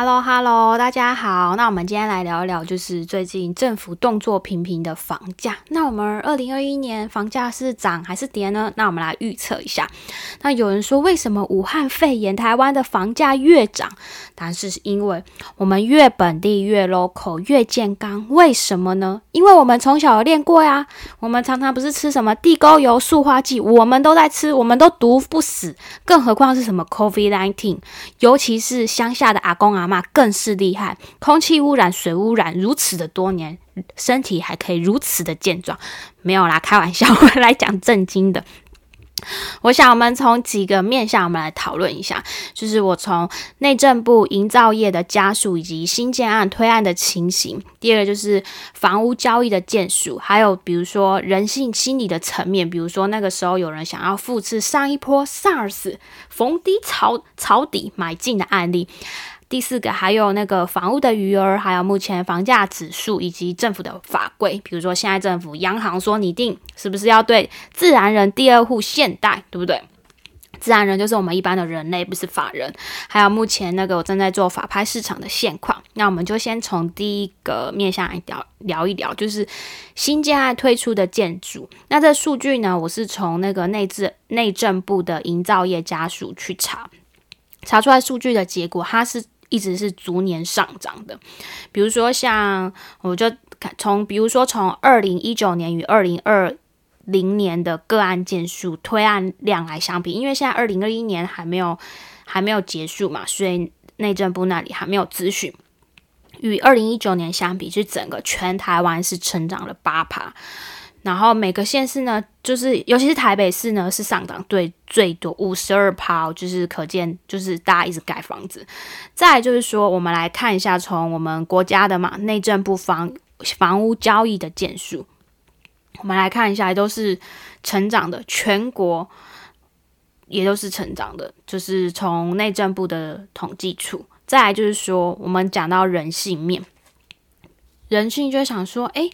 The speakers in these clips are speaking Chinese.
Hello Hello，大家好。那我们今天来聊一聊，就是最近政府动作频频的房价。那我们二零二一年房价是涨还是跌呢？那我们来预测一下。那有人说，为什么武汉肺炎台湾的房价越涨？但是是因为我们越本地越 local 越健康。为什么呢？因为我们从小练过呀。我们常常不是吃什么地沟油、塑化剂，我们都在吃，我们都毒不死。更何况是什么 COVID nineteen，尤其是乡下的阿公。阿妈更是厉害，空气污染、水污染如此的多年，身体还可以如此的健壮，没有啦，开玩笑，我来讲正经的。我想我们从几个面向，我们来讨论一下，就是我从内政部营造业的家属以及新建案推案的情形，第二个就是房屋交易的件数，还有比如说人性心理的层面，比如说那个时候有人想要复制上一波 SARS 逢低抄抄底买进的案例。第四个还有那个房屋的余额，还有目前房价指数以及政府的法规，比如说现在政府央行说拟定是不是要对自然人第二户限贷，对不对？自然人就是我们一般的人类，不是法人。还有目前那个我正在做法拍市场的现况，那我们就先从第一个面向来聊聊一聊，就是新建案推出的建筑。那这数据呢，我是从那个内政内政部的营造业家属去查查出来数据的结果，它是。一直是逐年上涨的，比如说像我就从，比如说从二零一九年与二零二零年的个案件数推案量来相比，因为现在二零二一年还没有还没有结束嘛，所以内政部那里还没有资讯。与二零一九年相比，是整个全台湾是成长了八趴。然后每个县市呢，就是尤其是台北市呢，是上涨最最多五十二趴，就是可见就是大家一直盖房子。再就是说，我们来看一下从我们国家的嘛内政部房房屋交易的件数，我们来看一下都是成长的，全国也都是成长的，就是从内政部的统计处。再来就是说，我们讲到人性面，人性就想说，哎。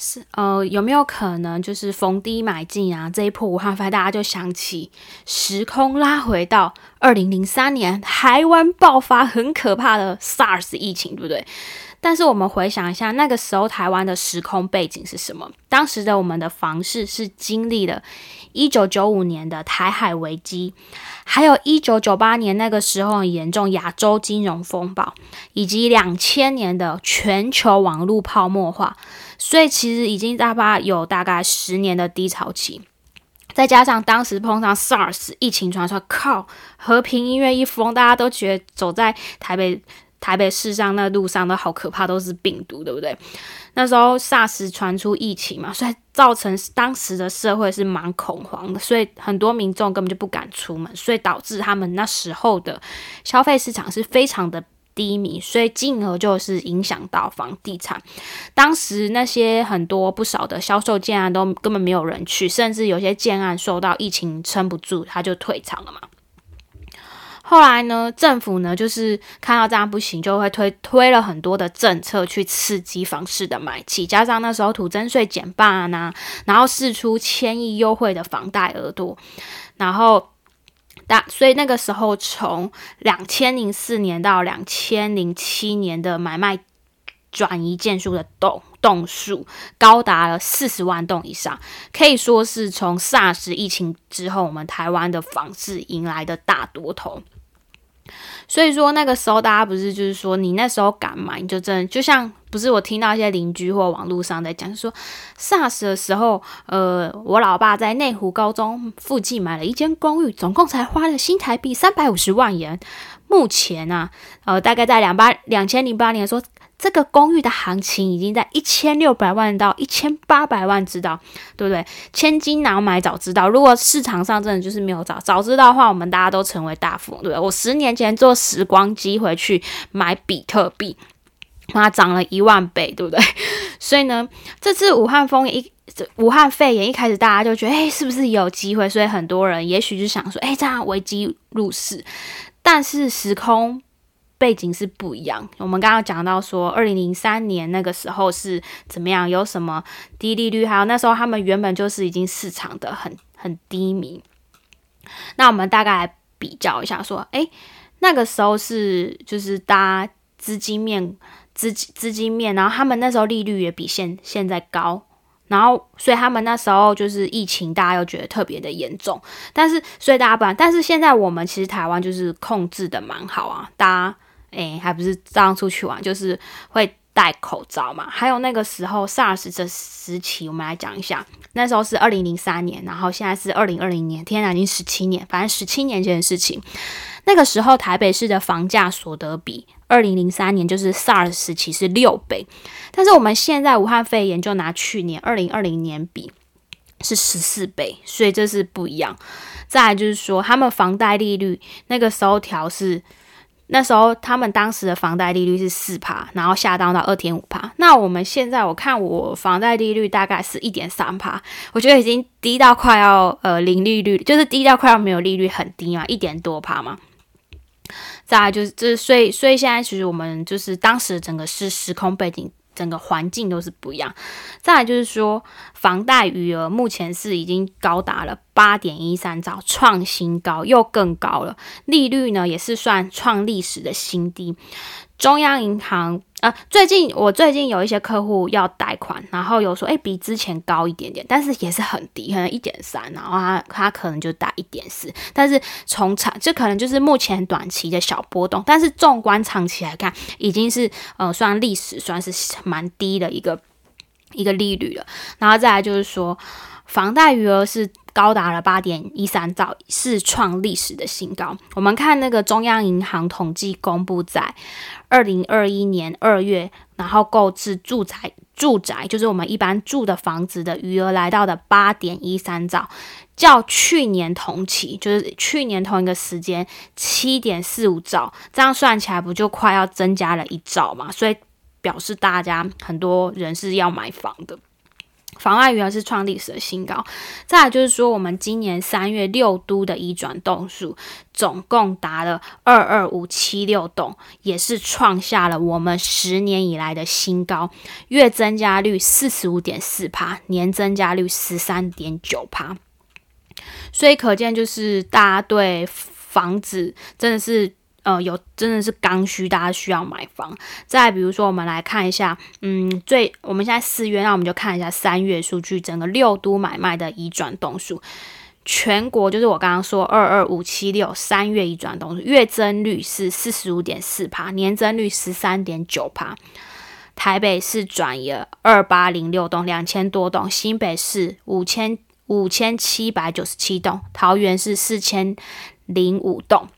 是呃，有没有可能就是逢低买进啊？这一波武汉肺大家就想起时空拉回到二零零三年台湾爆发很可怕的 SARS 疫情，对不对？但是我们回想一下，那个时候台湾的时空背景是什么？当时的我们的房市是经历了一九九五年的台海危机，还有一九九八年那个时候很严重亚洲金融风暴，以及两千年的全球网络泡沫化。所以其实已经大概有大概十年的低潮期，再加上当时碰上 SARS 疫情传出，靠，和平音乐一封，大家都觉得走在台北台北市上那路上都好可怕，都是病毒，对不对？那时候 SARS 传出疫情嘛，所以造成当时的社会是蛮恐慌的，所以很多民众根本就不敢出门，所以导致他们那时候的消费市场是非常的。低迷，所以进而就是影响到房地产。当时那些很多不少的销售建案都根本没有人去，甚至有些建案受到疫情撑不住，他就退场了嘛。后来呢，政府呢就是看到这样不行，就会推推了很多的政策去刺激房市的买气，加上那时候土增税减半啊，然后试出千亿优惠的房贷额度，然后。大，所以那个时候，从两千零四年到两千零七年的买卖转移件数的栋栋数高达了四十万栋以上，可以说是从 SARS 疫情之后，我们台湾的房市迎来的大多头。所以说那个时候，大家不是就是说，你那时候敢买，你就真的就像不是我听到一些邻居或网络上在讲，说 SARS 的时候，呃，我老爸在内湖高中附近买了一间公寓，总共才花了新台币三百五十万元。目前啊，呃，大概在两八两千零八年说。这个公寓的行情已经在一千六百万到一千八百万，知道对不对？千金难买早知道。如果市场上真的就是没有早早知道的话，我们大家都成为大富翁，对不对？我十年前坐时光机回去买比特币，它涨了一万倍，对不对？所以呢，这次武汉封一武汉肺炎一开始，大家就觉得，哎，是不是有机会？所以很多人也许就想说，哎，这样危机入市，但是时空。背景是不一样。我们刚刚讲到说，二零零三年那个时候是怎么样？有什么低利率？还有那时候他们原本就是已经市场的很很低迷。那我们大概比较一下，说，诶，那个时候是就是搭资金面资资金面，然后他们那时候利率也比现现在高，然后所以他们那时候就是疫情，大家又觉得特别的严重，但是所以大家不，但是现在我们其实台湾就是控制的蛮好啊，大家诶还不是这样出去玩，就是会。戴口罩嘛，还有那个时候 SARS 这时期，我们来讲一下。那时候是二零零三年，然后现在是二零二零年，天哪，已经十七年，反正十七年前的事情。那个时候台北市的房价所得比，二零零三年就是 SARS 时期是六倍，但是我们现在武汉肺炎就拿去年二零二零年比是十四倍，所以这是不一样。再来就是说，他们房贷利率那个时候调是。那时候他们当时的房贷利率是四趴，然后下降到二点五趴。那我们现在我看我房贷利率大概是一点三趴，我觉得已经低到快要呃零利率，就是低到快要没有利率，很低嘛，一点多趴嘛。再来就是，这所以所以现在其实我们就是当时整个是时空背景。整个环境都是不一样。再来就是说，房贷余额目前是已经高达了八点一三兆，创新高，又更高了。利率呢，也是算创历史的新低。中央银行呃，最近我最近有一些客户要贷款，然后有说，哎，比之前高一点点，但是也是很低，可能一点三，然后他他可能就打一点四，但是从长这可能就是目前短期的小波动，但是纵观长期来看，已经是呃算历史算是蛮低的一个一个利率了。然后再来就是说，房贷余额是。高达了八点一三兆，是创历史的新高。我们看那个中央银行统计公布在二零二一年二月，然后购置住宅住宅，就是我们一般住的房子的余额来到的八点一三兆，较去年同期，就是去年同一个时间七点四五兆，这样算起来不就快要增加了一兆嘛？所以表示大家很多人是要买房的。房贷余额是创历史的新高，再来就是说，我们今年三月六都的移转栋数总共达了二二五七六栋，也是创下了我们十年以来的新高，月增加率四十五点四趴，年增加率十三点九趴，所以可见就是大家对房子真的是。呃，有真的是刚需，大家需要买房。再比如说，我们来看一下，嗯，最我们现在四月，那我们就看一下三月数据，整个六都买卖的移转栋数，全国就是我刚刚说二二五七六三月移转栋数，月增率是四十五点四帕，年增率十三点九帕。台北市转移了二八零六栋，两千多栋；新北市五千五千七百九十七栋，桃园是四千零五栋。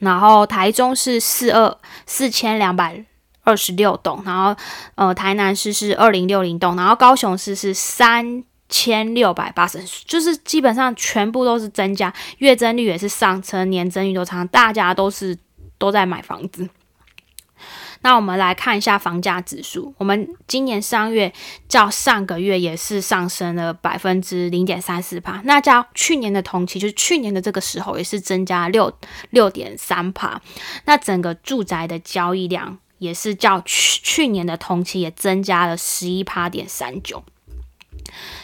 然后台中是四二四千两百二十六栋，然后呃台南市是二零六零栋，然后高雄市是三千六百八十，就是基本上全部都是增加，月增率也是上升，年增率都上，大家都是都在买房子。那我们来看一下房价指数，我们今年三月较上个月也是上升了百分之零点三四帕，那较去年的同期，就是去年的这个时候也是增加六六点三帕。那整个住宅的交易量也是较去去年的同期也增加了十一帕点三九。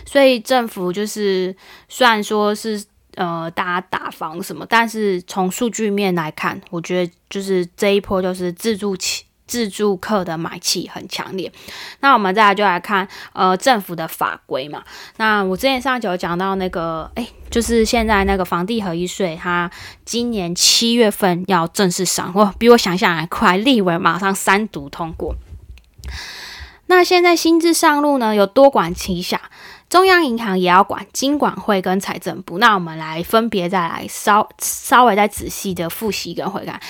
所以政府就是虽然说是呃大家打房什么，但是从数据面来看，我觉得就是这一波就是自住起。自住客的买气很强烈，那我们再来就来看呃政府的法规嘛。那我之前上集有讲到那个，哎，就是现在那个房地合一税，它今年七月份要正式上，哇，比我想象还快，立委马上三读通过。那现在新制上路呢，有多管齐下。中央银行也要管，金管会跟财政部。那我们来分别再来稍稍微再仔细的复习跟回看。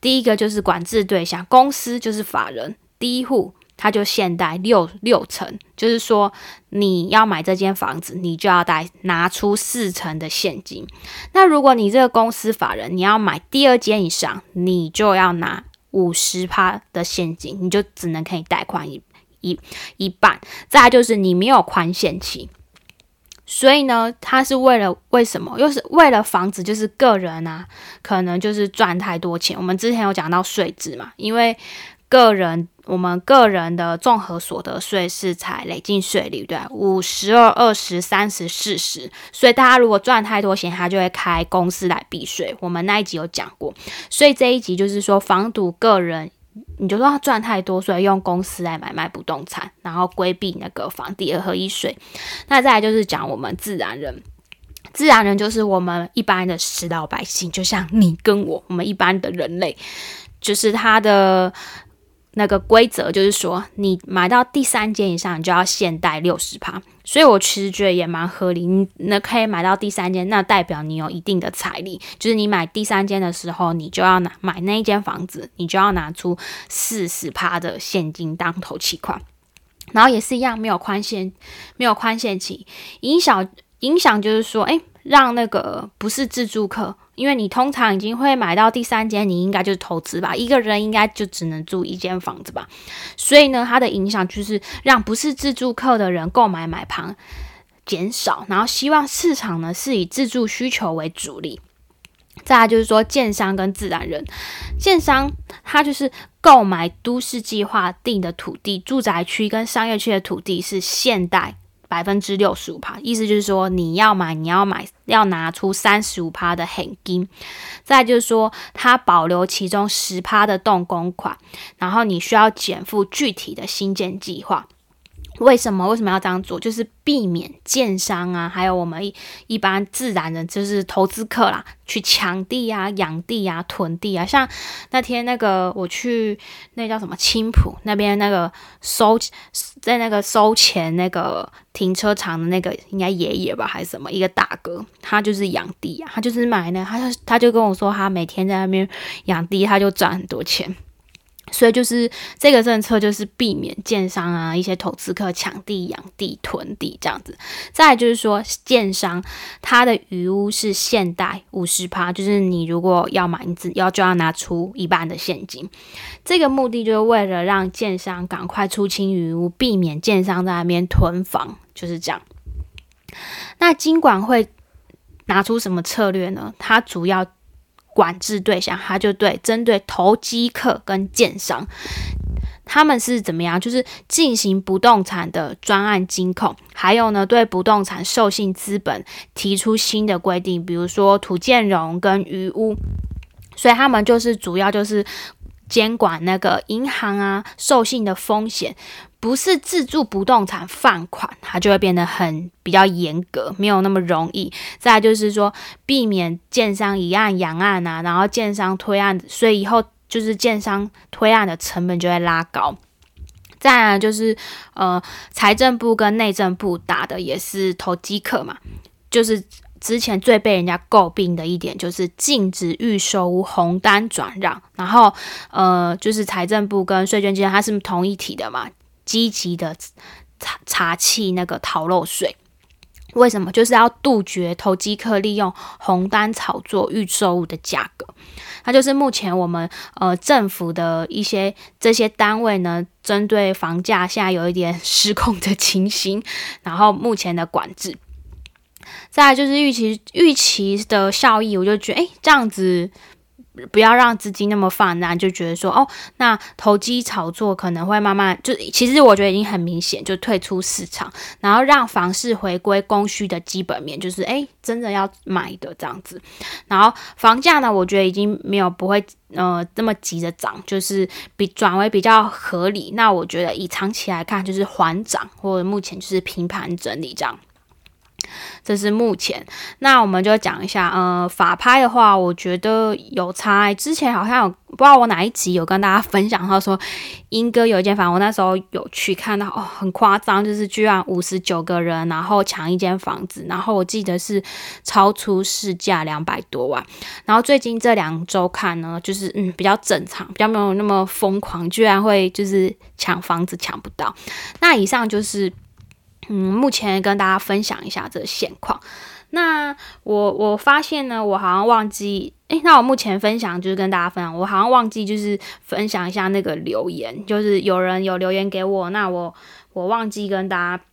第一个就是管制对象，公司就是法人，第一户他就限贷六六成，就是说你要买这间房子，你就要贷拿出四成的现金。那如果你这个公司法人你要买第二间以上，你就要拿五十趴的现金，你就只能可以贷款一。一一半，再就是你没有宽限期，所以呢，他是为了为什么？又是为了防止就是个人啊，可能就是赚太多钱。我们之前有讲到税制嘛，因为个人。我们个人的综合所得税是采累进税率，对，五十二、二十、三十、四十。所以大家如果赚太多钱，他就会开公司来避税。我们那一集有讲过，所以这一集就是说，防堵个人，你就说他赚太多，所以用公司来买卖不动产，然后规避那个房地合一税。那再来就是讲我们自然人，自然人就是我们一般的实老百姓，就像你跟我，我们一般的人类，就是他的。那个规则就是说，你买到第三间以上，你就要现贷六十趴。所以我其实觉得也蛮合理。你那可以买到第三间，那代表你有一定的财力。就是你买第三间的时候，你就要拿买那一间房子，你就要拿出四十趴的现金当头期款。然后也是一样，没有宽限，没有宽限期，影响影响就是说，哎，让那个不是自住客。因为你通常已经会买到第三间，你应该就是投资吧？一个人应该就只能住一间房子吧？所以呢，它的影响就是让不是自住客的人购买买盘减少，然后希望市场呢是以自住需求为主力。再来就是说，建商跟自然人，建商他就是购买都市计划定的土地、住宅区跟商业区的土地是现代。百分之六十五趴，意思就是说你要买，你要买，要拿出三十五趴的现金。再就是说，他保留其中十趴的动工款，然后你需要减负具体的新建计划。为什么为什么要这样做？就是避免建商啊，还有我们一一般自然人，就是投资客啦，去抢地啊、养地啊、囤地啊。像那天那个我去那叫什么青浦那边那个收在那个收钱那个停车场的那个应该爷爷吧还是什么一个大哥，他就是养地啊，他就是买那，他就他就跟我说，他每天在那边养地，他就赚很多钱。所以就是这个政策，就是避免建商啊一些投资客抢地、养地、囤地这样子。再就是说，建商他的余屋是现贷五十趴，就是你如果要买，你只要就要拿出一半的现金。这个目的就是为了让建商赶快出清余屋，避免建商在那边囤房，就是这样。那金管会拿出什么策略呢？它主要。管制对象，他就对针对投机客跟建商，他们是怎么样？就是进行不动产的专案监控，还有呢，对不动产授信资本提出新的规定，比如说土建融跟余屋，所以他们就是主要就是监管那个银行啊授信的风险。不是自住不动产放款，它就会变得很比较严格，没有那么容易。再就是说，避免建商一案扬案啊，然后建商推案，所以以后就是建商推案的成本就会拉高。再来就是呃，财政部跟内政部打的也是投机客嘛，就是之前最被人家诟病的一点就是禁止预售红单转让，然后呃，就是财政部跟税捐机关它是同一体的嘛。积极的查查气那个逃漏税，为什么？就是要杜绝投机客利用红单炒作预售物的价格。那就是目前我们呃政府的一些这些单位呢，针对房价现在有一点失控的情形，然后目前的管制。再就是预期预期的效益，我就觉得哎这样子。不要让资金那么泛滥，就觉得说哦，那投机炒作可能会慢慢就，其实我觉得已经很明显，就退出市场，然后让房市回归供需的基本面，就是诶，真的要买的这样子。然后房价呢，我觉得已经没有不会呃这么急着涨，就是比转为比较合理。那我觉得以长期来看，就是缓涨或者目前就是平盘整理这样。这是目前，那我们就讲一下，呃，法拍的话，我觉得有差。之前好像有不知道我哪一集有跟大家分享，他说英哥有一间房，我那时候有去看到，哦，很夸张，就是居然五十九个人，然后抢一间房子，然后我记得是超出市价两百多万。然后最近这两周看呢，就是嗯比较正常，比较没有那么疯狂，居然会就是抢房子抢不到。那以上就是。嗯，目前跟大家分享一下这个现况。那我我发现呢，我好像忘记，诶，那我目前分享就是跟大家分享，我好像忘记就是分享一下那个留言，就是有人有留言给我，那我我忘记跟大家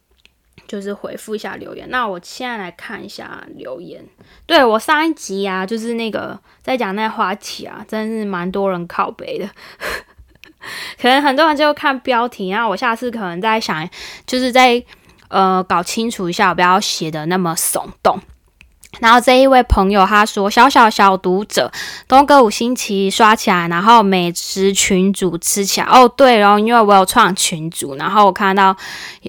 就是回复一下留言。那我现在来看一下留言。对我上一集啊，就是那个在讲那话题啊，真是蛮多人靠背的。可能很多人就看标题，然后我下次可能在想，就是在呃搞清楚一下，不要写的那么耸动。然后这一位朋友他说：“小小小读者，东哥五星旗刷起来，然后美食群主吃起来。哦，对然后因为我有创群主，然后我看到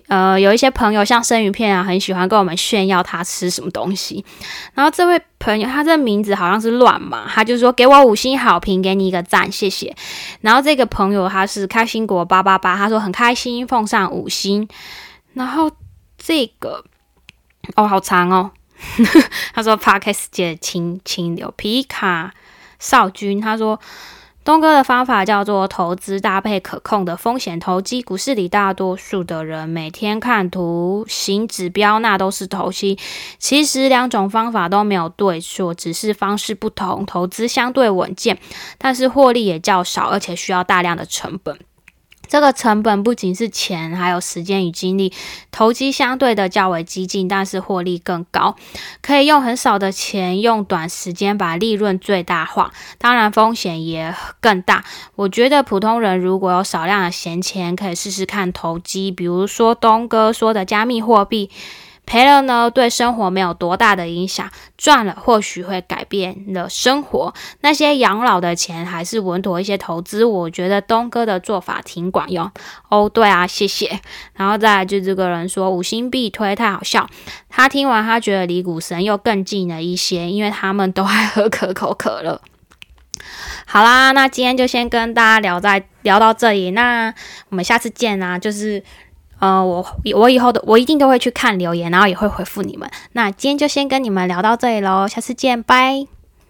呃有一些朋友像生鱼片啊，很喜欢跟我们炫耀他吃什么东西。然后这位朋友他这名字好像是乱嘛，他就说给我五星好评，给你一个赞，谢谢。然后这个朋友他是开心果八八八，他说很开心，奉上五星。然后这个哦，好长哦。”他说：“Parkes 界清清流皮卡少君。”他说：“东哥的方法叫做投资搭配可控的风险投机。股市里大多数的人每天看图形指标，那都是投机。其实两种方法都没有对错，只是方式不同。投资相对稳健，但是获利也较少，而且需要大量的成本。”这个成本不仅是钱，还有时间与精力。投机相对的较为激进，但是获利更高，可以用很少的钱，用短时间把利润最大化。当然风险也更大。我觉得普通人如果有少量的闲钱，可以试试看投机，比如说东哥说的加密货币。赔了呢，对生活没有多大的影响；赚了，或许会改变了生活。那些养老的钱还是稳妥一些投资。我觉得东哥的做法挺管用哦。对啊，谢谢。然后再来就这个人说五星必推，太好笑。他听完，他觉得离股神又更近了一些，因为他们都爱喝可口可乐。好啦，那今天就先跟大家聊在聊到这里，那我们下次见啊，就是。呃，我我以后的我一定都会去看留言，然后也会回复你们。那今天就先跟你们聊到这里喽，下次见，拜。